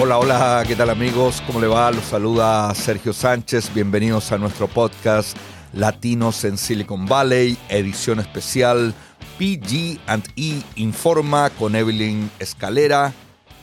Hola, hola, ¿qué tal amigos? ¿Cómo le va? Los saluda Sergio Sánchez. Bienvenidos a nuestro podcast Latinos en Silicon Valley, edición especial PG&E Informa con Evelyn Escalera.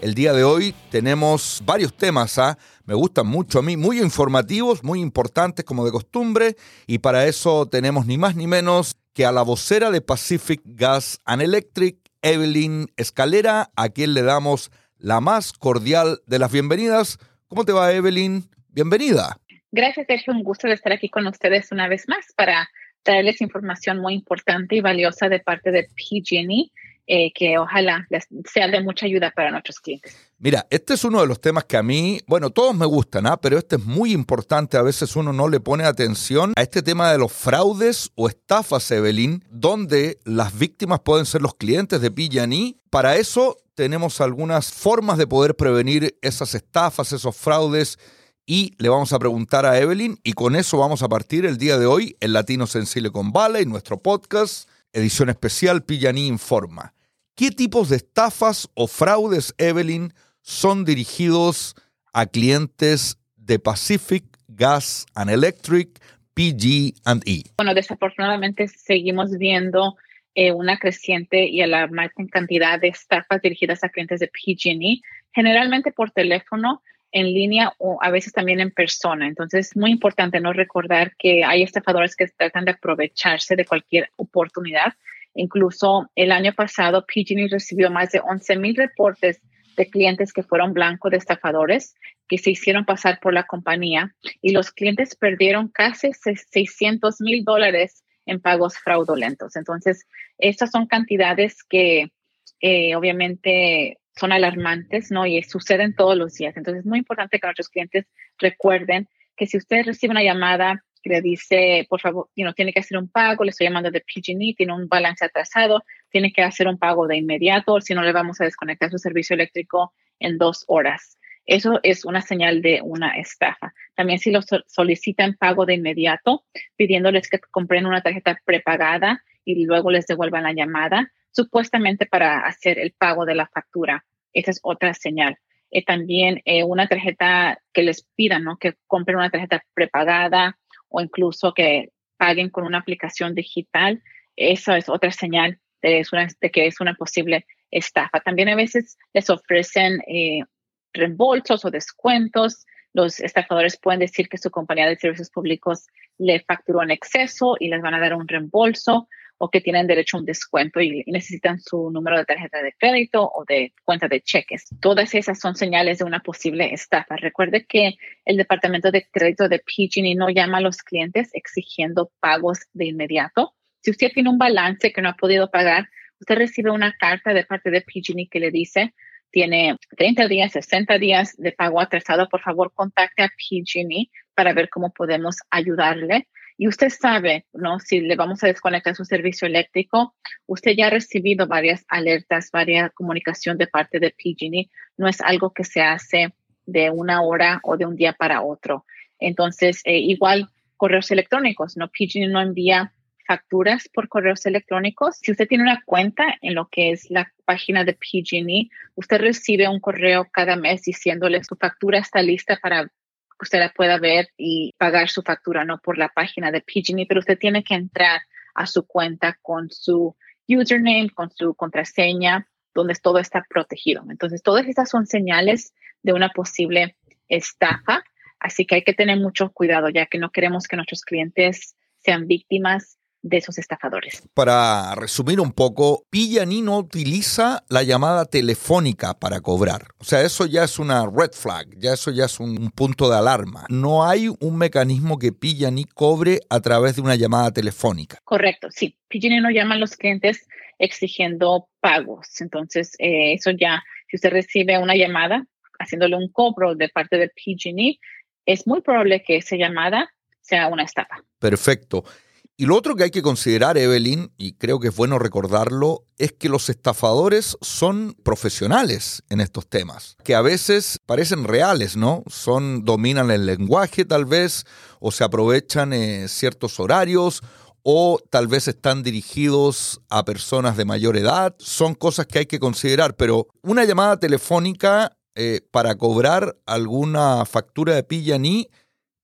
El día de hoy tenemos varios temas, ¿ah? me gustan mucho a mí, muy informativos, muy importantes como de costumbre, y para eso tenemos ni más ni menos que a la vocera de Pacific Gas and Electric, Evelyn Escalera, a quien le damos la más cordial de las bienvenidas. ¿Cómo te va, Evelyn? Bienvenida. Gracias, Sergio. Un gusto de estar aquí con ustedes una vez más para traerles información muy importante y valiosa de parte de PG&E eh, que ojalá sea de mucha ayuda para nuestros clientes. Mira, este es uno de los temas que a mí, bueno, todos me gustan, ¿ah? pero este es muy importante. A veces uno no le pone atención a este tema de los fraudes o estafas, Evelyn, donde las víctimas pueden ser los clientes de PG&E. Para eso tenemos algunas formas de poder prevenir esas estafas, esos fraudes. Y le vamos a preguntar a Evelyn, y con eso vamos a partir el día de hoy en Latinos en Silicon Valley, nuestro podcast edición especial Pillaní Informa. ¿Qué tipos de estafas o fraudes, Evelyn, son dirigidos a clientes de Pacific Gas and Electric, PG&E? Bueno, desafortunadamente seguimos viendo eh, una creciente y alarmante cantidad de estafas dirigidas a clientes de PG&E, generalmente por teléfono en línea o a veces también en persona. Entonces es muy importante no recordar que hay estafadores que tratan de aprovecharse de cualquier oportunidad. Incluso el año pasado, PG&E recibió más de 11 mil reportes de clientes que fueron blancos de estafadores que se hicieron pasar por la compañía y los clientes perdieron casi 600 mil dólares en pagos fraudulentos. Entonces, estas son cantidades que eh, obviamente son alarmantes, ¿no? Y suceden todos los días. Entonces es muy importante que nuestros clientes recuerden que si usted recibe una llamada que le dice, por favor, you tiene que hacer un pago, le estoy llamando de PG&E, tiene un balance atrasado, tiene que hacer un pago de inmediato, si no le vamos a desconectar su servicio eléctrico en dos horas. Eso es una señal de una estafa. También si lo solicitan pago de inmediato, pidiéndoles que compren una tarjeta prepagada y luego les devuelvan la llamada, supuestamente para hacer el pago de la factura. Esa es otra señal. Eh, también eh, una tarjeta que les pidan, ¿no? Que compren una tarjeta prepagada o incluso que paguen con una aplicación digital. Esa es otra señal de, que es una posible estafa. También a veces les ofrecen eh, reembolsos o descuentos. Los estafadores pueden decir que su compañía de servicios públicos le facturó en exceso y les van a dar un reembolso o que tienen derecho a un descuento y, necesitan su número de tarjeta de crédito o de cuenta de cheques. Todas esas son señales de una posible estafa. Recuerde que el departamento de crédito de PG&E no llama a los clientes exigiendo pagos de inmediato. Si usted tiene un balance que no ha podido pagar, usted recibe una carta de parte de PG&E que le dice tiene 30 días, 60 días de pago atrasado, por favor contacte a PG&E para ver cómo podemos ayudarle y usted sabe, ¿no? Si le vamos a desconectar su servicio eléctrico, usted ya ha recibido varias alertas, varias comunicación de parte de PG&E. No es algo que se hace de una hora o de un día para otro. Entonces, eh, igual correos electrónicos, ¿no? PG&E no envía facturas por correos electrónicos. Si usted tiene una cuenta en lo que es la página de PG&E, usted recibe un correo cada mes diciéndole su factura está lista para usted la pueda ver y pagar su factura, no por la página de PG&E, pero usted tiene que entrar a su cuenta con su username, con su contraseña, donde todo está protegido. Entonces, todas estas son señales de una posible estafa, así que hay que tener mucho cuidado, ya que no queremos que nuestros clientes sean víctimas de esos estafadores. Para resumir un poco, Pillani no utiliza la llamada telefónica para cobrar. O sea, eso ya es una red flag, ya eso ya es un punto de alarma. No hay un mecanismo que Pillani cobre a través de una llamada telefónica. Correcto, sí. Pillani no llama a los clientes exigiendo pagos. Entonces, eh, eso ya, si usted recibe una llamada haciéndole un cobro de parte de PG&E, es muy probable que esa llamada sea una estafa. Perfecto. Y lo otro que hay que considerar, Evelyn, y creo que es bueno recordarlo, es que los estafadores son profesionales en estos temas, que a veces parecen reales, ¿no? Son, dominan el lenguaje tal vez, o se aprovechan eh, ciertos horarios, o tal vez están dirigidos a personas de mayor edad. Son cosas que hay que considerar, pero una llamada telefónica eh, para cobrar alguna factura de PG&E,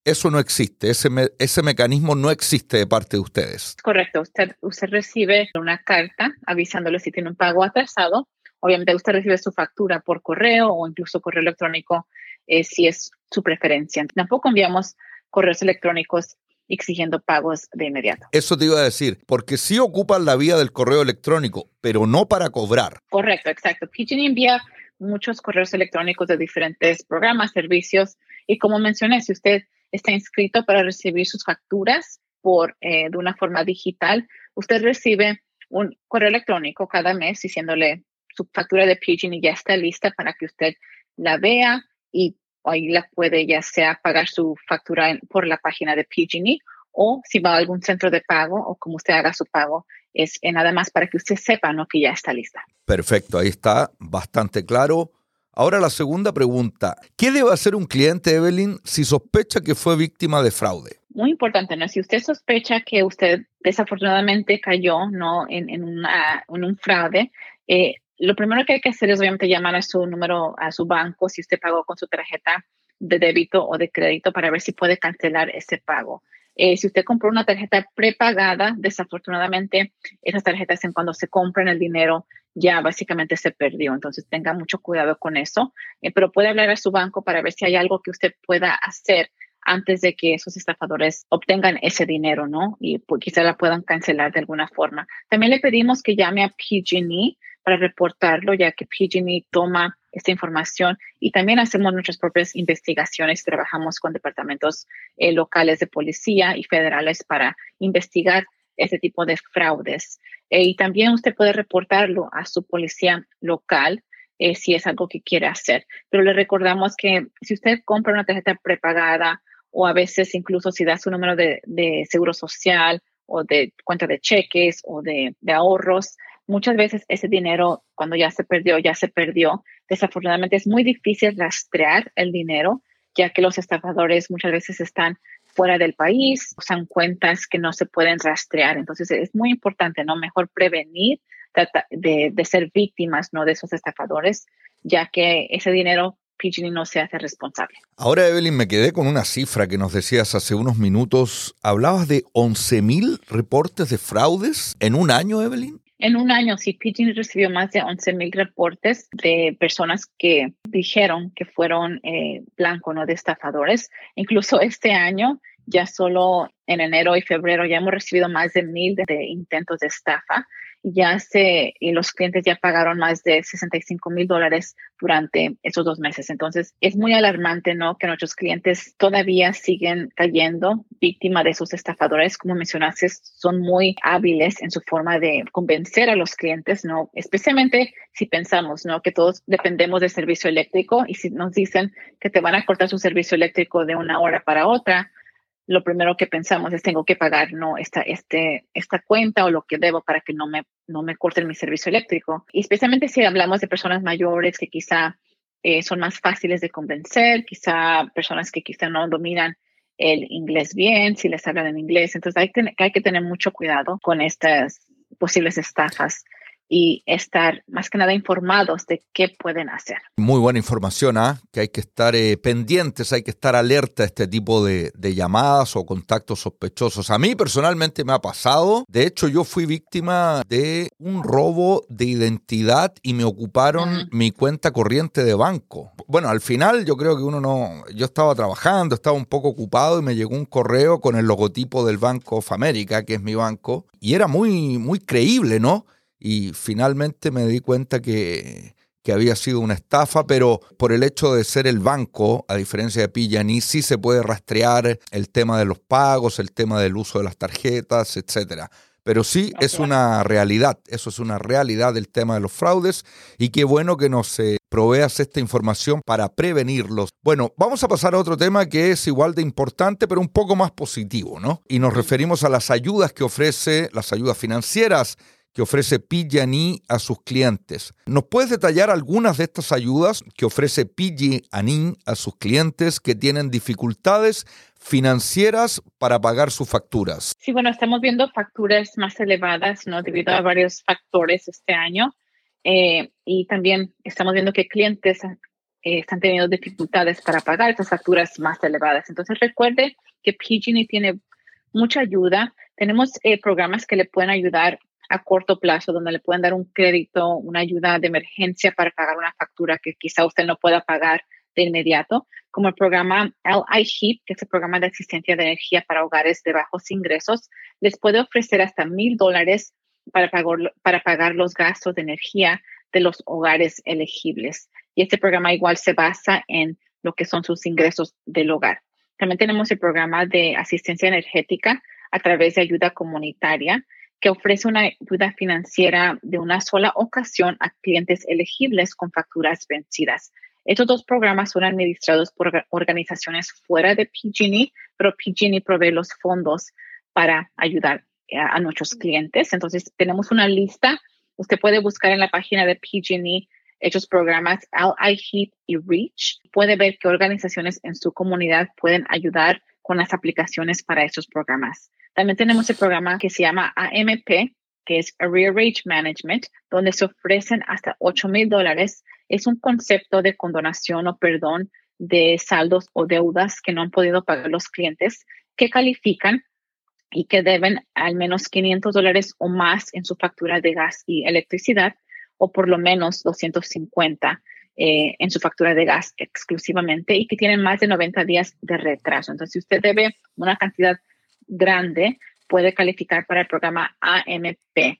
eso no existe, ese, ese mecanismo no existe de parte de ustedes. Correcto, usted, usted recibe una carta avisándole si tiene un pago atrasado. Obviamente usted recibe su factura por correo o incluso correo electrónico eh, si es su preferencia. Tampoco enviamos correos electrónicos exigiendo pagos de inmediato. Eso te iba a decir, porque sí ocupan la vía del correo electrónico, pero no para cobrar. Correcto, exacto. PG&E envía muchos correos electrónicos de diferentes programas, servicios, y como mencioné, si usted está inscrito para recibir sus facturas por eh, de una forma digital, usted recibe un correo electrónico cada mes diciéndole su factura de PG&E ya está lista para que usted la vea y ahí la puede ya sea pagar su factura por la página de PG&E o si va a algún centro de pago o como usted haga su pago, es nada más para que usted sepa ¿no? que ya está lista. Perfecto, ahí está bastante claro. Ahora la segunda pregunta, ¿qué debe hacer un cliente, Evelyn, si sospecha que fue víctima de fraude? Muy importante, ¿no? Si usted sospecha que usted desafortunadamente cayó, ¿no? En, en, un fraude, eh, lo primero que hay que hacer es obviamente llamar a su número, a su banco, si usted pagó con su tarjeta de débito o de crédito para ver si puede cancelar ese pago. Eh, si usted compró una tarjeta prepagada, desafortunadamente esas tarjetas en cuando se compran el dinero ya básicamente se perdió. Entonces tenga mucho cuidado con eso, eh, pero puede hablar a su banco para ver si hay algo que usted pueda hacer antes de que esos estafadores obtengan ese dinero, ¿no? Y pues, quizá la puedan cancelar de alguna forma. También le pedimos que llame a PG&E para reportarlo, ya que PG&E toma esta información y también hacemos nuestras propias investigaciones. Trabajamos con departamentos eh, locales de policía y federales para investigar este tipo de fraudes. Eh, y también usted puede reportarlo a su policía local eh, si es algo que quiere hacer. Pero le recordamos que si usted compra una tarjeta prepagada o a veces incluso si da su número de, seguro social o de cuenta de cheques o de ahorros, muchas veces ese dinero, cuando ya se perdió, ya se perdió. Desafortunadamente es muy difícil rastrear el dinero, ya que los estafadores muchas veces están fuera del país, usan cuentas que no se pueden rastrear. Entonces es muy importante, ¿no? Mejor prevenir de, de ser víctimas, ¿no? De esos estafadores, ya que ese dinero PG&E no se hace responsable. Ahora, Evelyn, me quedé con una cifra que nos decías hace unos minutos. Hablabas de 11.000 reportes de fraudes en un año, Evelyn. En un año, sí, PG recibió más de 11 mil reportes de personas que dijeron que fueron eh, blanco, no de estafadores. Incluso este año, ya solo en enero y febrero, ya hemos recibido más de mil de intentos de estafa ya se, y los clientes ya pagaron más de 65 mil dólares durante esos dos meses. Entonces, es muy alarmante, ¿no? Que nuestros clientes todavía siguen cayendo víctima de esos estafadores. Como mencionaste, son muy hábiles en su forma de convencer a los clientes, ¿no? Especialmente si pensamos, ¿no? Que todos dependemos del servicio eléctrico y si nos dicen que te van a cortar su servicio eléctrico de una hora para otra, lo primero que pensamos es tengo que pagar no esta este esta cuenta o lo que debo para que no me no me corten mi servicio eléctrico y especialmente si hablamos de personas mayores que quizá eh, son más fáciles de convencer quizá personas que quizá no dominan el inglés bien si les hablan en inglés. Entonces hay que, hay que tener mucho cuidado con estas posibles estafas y estar más que nada informados de qué pueden hacer. Muy buena información, ¿ah? que hay que estar eh, pendientes, hay que estar alerta a este tipo de, llamadas o contactos sospechosos. A mí personalmente me ha pasado, de hecho yo fui víctima de un robo de identidad y me ocuparon mi cuenta corriente de banco. Bueno, al final yo creo que uno no, yo estaba trabajando, estaba un poco ocupado y me llegó un correo con el logotipo del Banco of America, que es mi banco, y era muy, muy creíble, ¿no? Y finalmente me di cuenta que, había sido una estafa, pero por el hecho de ser el banco, a diferencia de Pillani, sí se puede rastrear el tema de los pagos, el tema del uso de las tarjetas, etcétera. Pero sí es una realidad, eso es una realidad del tema de los fraudes y qué bueno que nos eh, proveas esta información para prevenirlos. Bueno, vamos a pasar a otro tema que es igual de importante, pero un poco más positivo, ¿no? Y nos referimos a las ayudas que ofrece, las ayudas financieras que ofrece PG&E a sus clientes. ¿Nos puedes detallar algunas de estas ayudas que ofrece PG&E a sus clientes que tienen dificultades financieras para pagar sus facturas? Sí, bueno, estamos viendo facturas más elevadas, ¿no? Debido a varios factores este año. Eh, y también estamos viendo que clientes eh, están teniendo dificultades para pagar estas facturas más elevadas. Entonces recuerde que PG&E tiene mucha ayuda. Tenemos eh, programas que le pueden ayudar a corto plazo, donde le pueden dar un crédito, una ayuda de emergencia para pagar una factura que quizá usted no pueda pagar de inmediato, como el programa LI que es el programa de asistencia de energía para hogares de bajos ingresos, les puede ofrecer hasta mil dólares para pagar los gastos de energía de los hogares elegibles. Y este programa igual se basa en lo que son sus ingresos del hogar. También tenemos el programa de asistencia energética a través de ayuda comunitaria, que ofrece una ayuda financiera de una sola ocasión a clientes elegibles con facturas vencidas. Estos dos programas son administrados por organizaciones fuera de PG&E, pero PG&E provee los fondos para ayudar a, nuestros clientes. Entonces, tenemos una lista. Usted puede buscar en la página de PG&E estos programas LI y REACH. Puede ver qué organizaciones en su comunidad pueden ayudar con las aplicaciones para estos programas. También tenemos el programa que se llama AMP, que es Arrearage Management, donde se ofrecen hasta 8 mil dólares. Es un concepto de condonación o perdón de saldos o deudas que no han podido pagar los clientes que califican y que deben al menos 500 dólares o más en su factura de gas y electricidad o por lo menos 250 eh, en su factura de gas exclusivamente y que tienen más de 90 días de retraso. Entonces, si usted debe una cantidad grande, puede calificar para el programa AMP.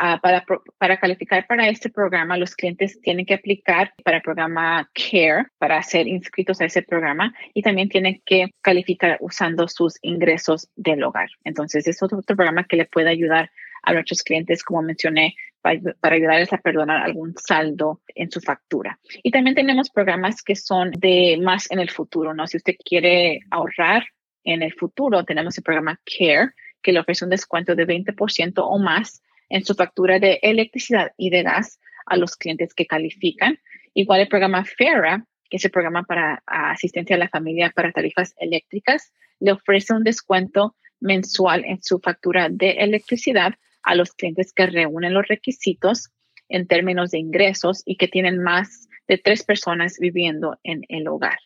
Ah, para, calificar para este programa, los clientes tienen que aplicar para el programa CARE para ser inscritos a ese programa y también tienen que calificar usando sus ingresos del hogar. Entonces, es otro, programa que le puede ayudar a nuestros clientes, como mencioné, para, ayudarles a perdonar algún saldo en su factura. Y también tenemos programas que son de más en el futuro, ¿no? Si usted quiere ahorrar en el futuro, tenemos el programa CARE, que le ofrece un descuento de 20% o más en su factura de electricidad y de gas a los clientes que califican. Igual el programa FERA, que es el programa para asistencia a la familia para tarifas eléctricas, le ofrece un descuento mensual en su factura de electricidad a los clientes que reúnen los requisitos en términos de ingresos y que tienen más de tres personas viviendo en el hogar.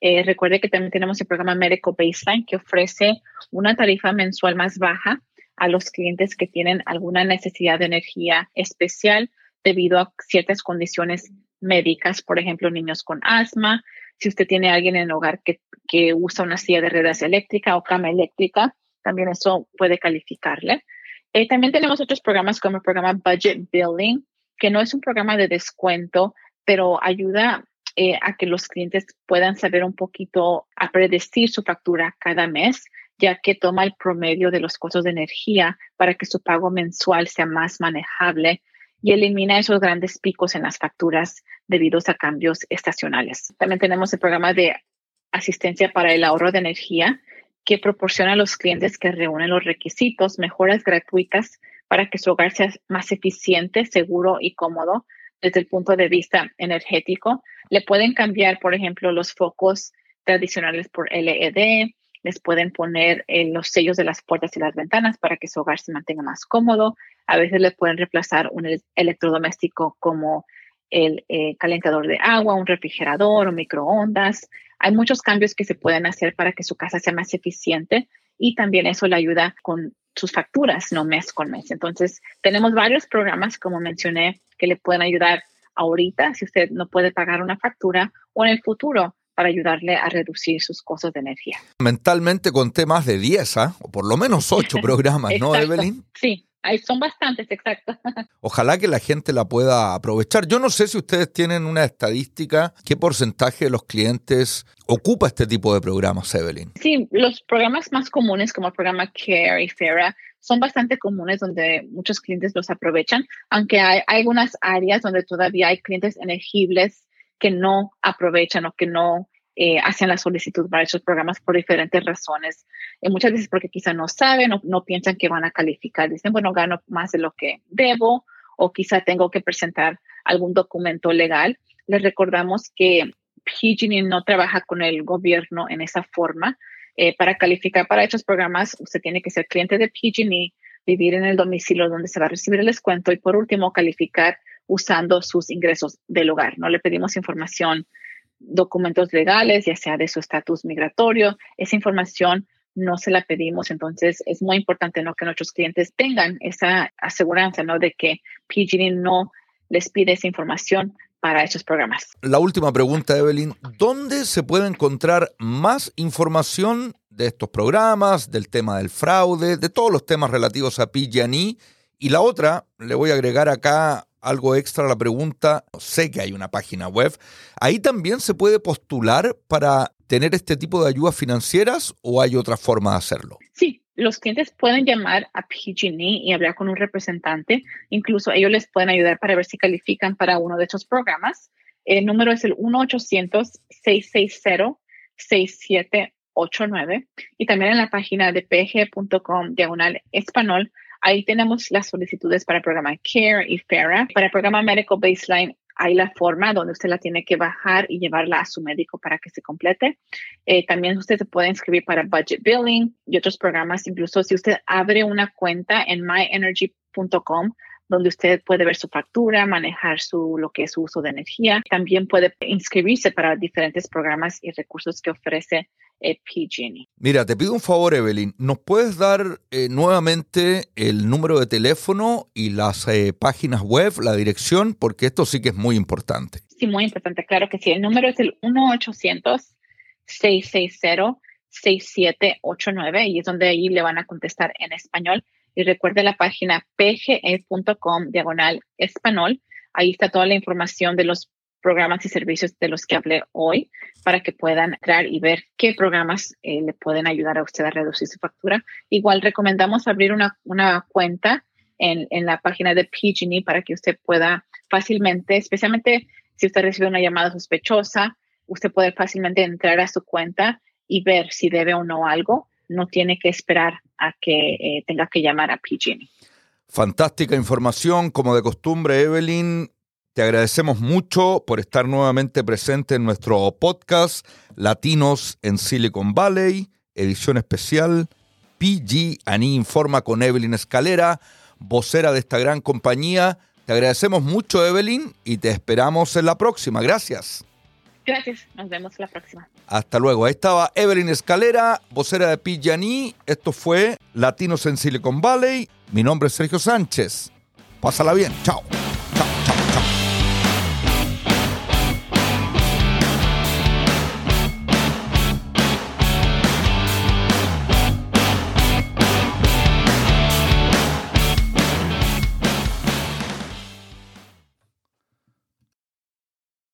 Eh, recuerde que también tenemos el programa Médico Baseline que ofrece una tarifa mensual más baja a los clientes que tienen alguna necesidad de energía especial debido a ciertas condiciones médicas, por ejemplo, niños con asma, si usted tiene alguien en el hogar que, que usa una silla de ruedas eléctrica o cama eléctrica, también eso puede calificarle. Eh, también tenemos otros programas como el programa Budget Billing, que no es un programa de descuento, pero ayuda eh, a que los clientes puedan saber un poquito, a predecir su factura cada mes, ya que toma el promedio de los costos de energía para que su pago mensual sea más manejable y elimina esos grandes picos en las facturas debidos a cambios estacionales. También tenemos el programa de asistencia para el ahorro de energía que proporciona a los clientes que reúnen los requisitos mejoras gratuitas para que su hogar sea más eficiente, seguro y cómodo desde el punto de vista energético. Le pueden cambiar, por ejemplo, los focos tradicionales por LED, les pueden poner eh, los sellos de las puertas y las ventanas para que su hogar se mantenga más cómodo. A veces les pueden reemplazar un electrodoméstico como el eh, calentador de agua, un refrigerador o microondas. Hay muchos cambios que se pueden hacer para que su casa sea más eficiente y también eso le ayuda con sus facturas, no mes con mes. Entonces, tenemos varios programas, como mencioné, que le pueden ayudar ahorita si usted no puede pagar una factura o en el futuro para ayudarle a reducir sus costos de energía. Mentalmente conté más de 10, ¿ah? o por lo menos 8 programas, ¿no, Evelyn? Sí, son bastantes, exacto. Ojalá que la gente la pueda aprovechar. Yo no sé si ustedes tienen una estadística, qué porcentaje de los clientes ocupa este tipo de programas, Evelyn. Sí, los programas más comunes como el programa Care y Fera son bastante comunes donde muchos clientes los aprovechan, aunque hay, algunas áreas donde todavía hay clientes elegibles que no aprovechan o que no eh, hacen la solicitud para esos programas por diferentes razones. Eh, muchas veces porque quizá no saben o no piensan que van a calificar. Dicen, bueno, gano más de lo que debo o quizá tengo que presentar algún documento legal. Les recordamos que PG&E no trabaja con el gobierno en esa forma. Eh, para calificar para estos programas, usted tiene que ser cliente de PG&E, vivir en el domicilio donde se va a recibir el descuento y por último calificar usando sus ingresos del hogar. No le pedimos información documentos legales, ya sea de su estatus migratorio. Esa información no se la pedimos. Entonces, es muy importante ¿no? que nuestros clientes tengan esa aseguranza ¿no? de que PG&E no les pide esa información para esos programas. La última pregunta, Evelyn. ¿Dónde se puede encontrar más información de estos programas, del tema del fraude, de todos los temas relativos a PG&E? Y la otra, le voy a agregar acá algo extra a la pregunta. Sé que hay una página web. Ahí también se puede postular para tener este tipo de ayudas financieras o hay otra forma de hacerlo? Sí, los clientes pueden llamar a PG&E y hablar con un representante. Incluso ellos les pueden ayudar para ver si califican para uno de estos programas. El número es el 1-800-660-6789 y también en la página de pg.com diagonal español. Ahí tenemos las solicitudes para el programa CARE y FARA. Para el programa Medical Baseline hay la forma donde usted la tiene que bajar y llevarla a su médico para que se complete. Eh, también usted se puede inscribir para Budget Billing y otros programas. Incluso si usted abre una cuenta en myenergy.com, donde usted puede ver su factura, manejar su, lo que es su uso de energía. También puede inscribirse para diferentes programas y recursos que ofrece eh, PG&E. Mira, te pido un favor, Evelyn. ¿Nos puedes dar eh, nuevamente el número de teléfono y las eh, páginas web, la dirección? Porque esto sí que es muy importante. Sí, muy importante. Claro que sí. El número es el 1-800-660-6789 y es donde ahí le van a contestar en español. Y recuerde la página pge.com diagonal español. Ahí está toda la información de los programas y servicios de los que hablé hoy para que puedan entrar y ver qué programas eh, le pueden ayudar a usted a reducir su factura. Igual recomendamos abrir una, una cuenta en, en, la página de PG&E para que usted pueda fácilmente, especialmente si usted recibe una llamada sospechosa, usted puede fácilmente entrar a su cuenta y ver si debe o no algo. No tiene que esperar a que eh, tenga que llamar a PG&E. Fantástica información, como de costumbre, Evelyn. Te agradecemos mucho por estar nuevamente presente en nuestro podcast Latinos en Silicon Valley, edición especial. PG Ani informa con Evelyn Escalera, vocera de esta gran compañía. Te agradecemos mucho, Evelyn, y te esperamos en la próxima. Gracias. Gracias, nos vemos la próxima. Hasta luego. Ahí estaba Evelyn Escalera, vocera de PG Esto fue Latinos en Silicon Valley. Mi nombre es Sergio Sánchez. Pásala bien. Chao.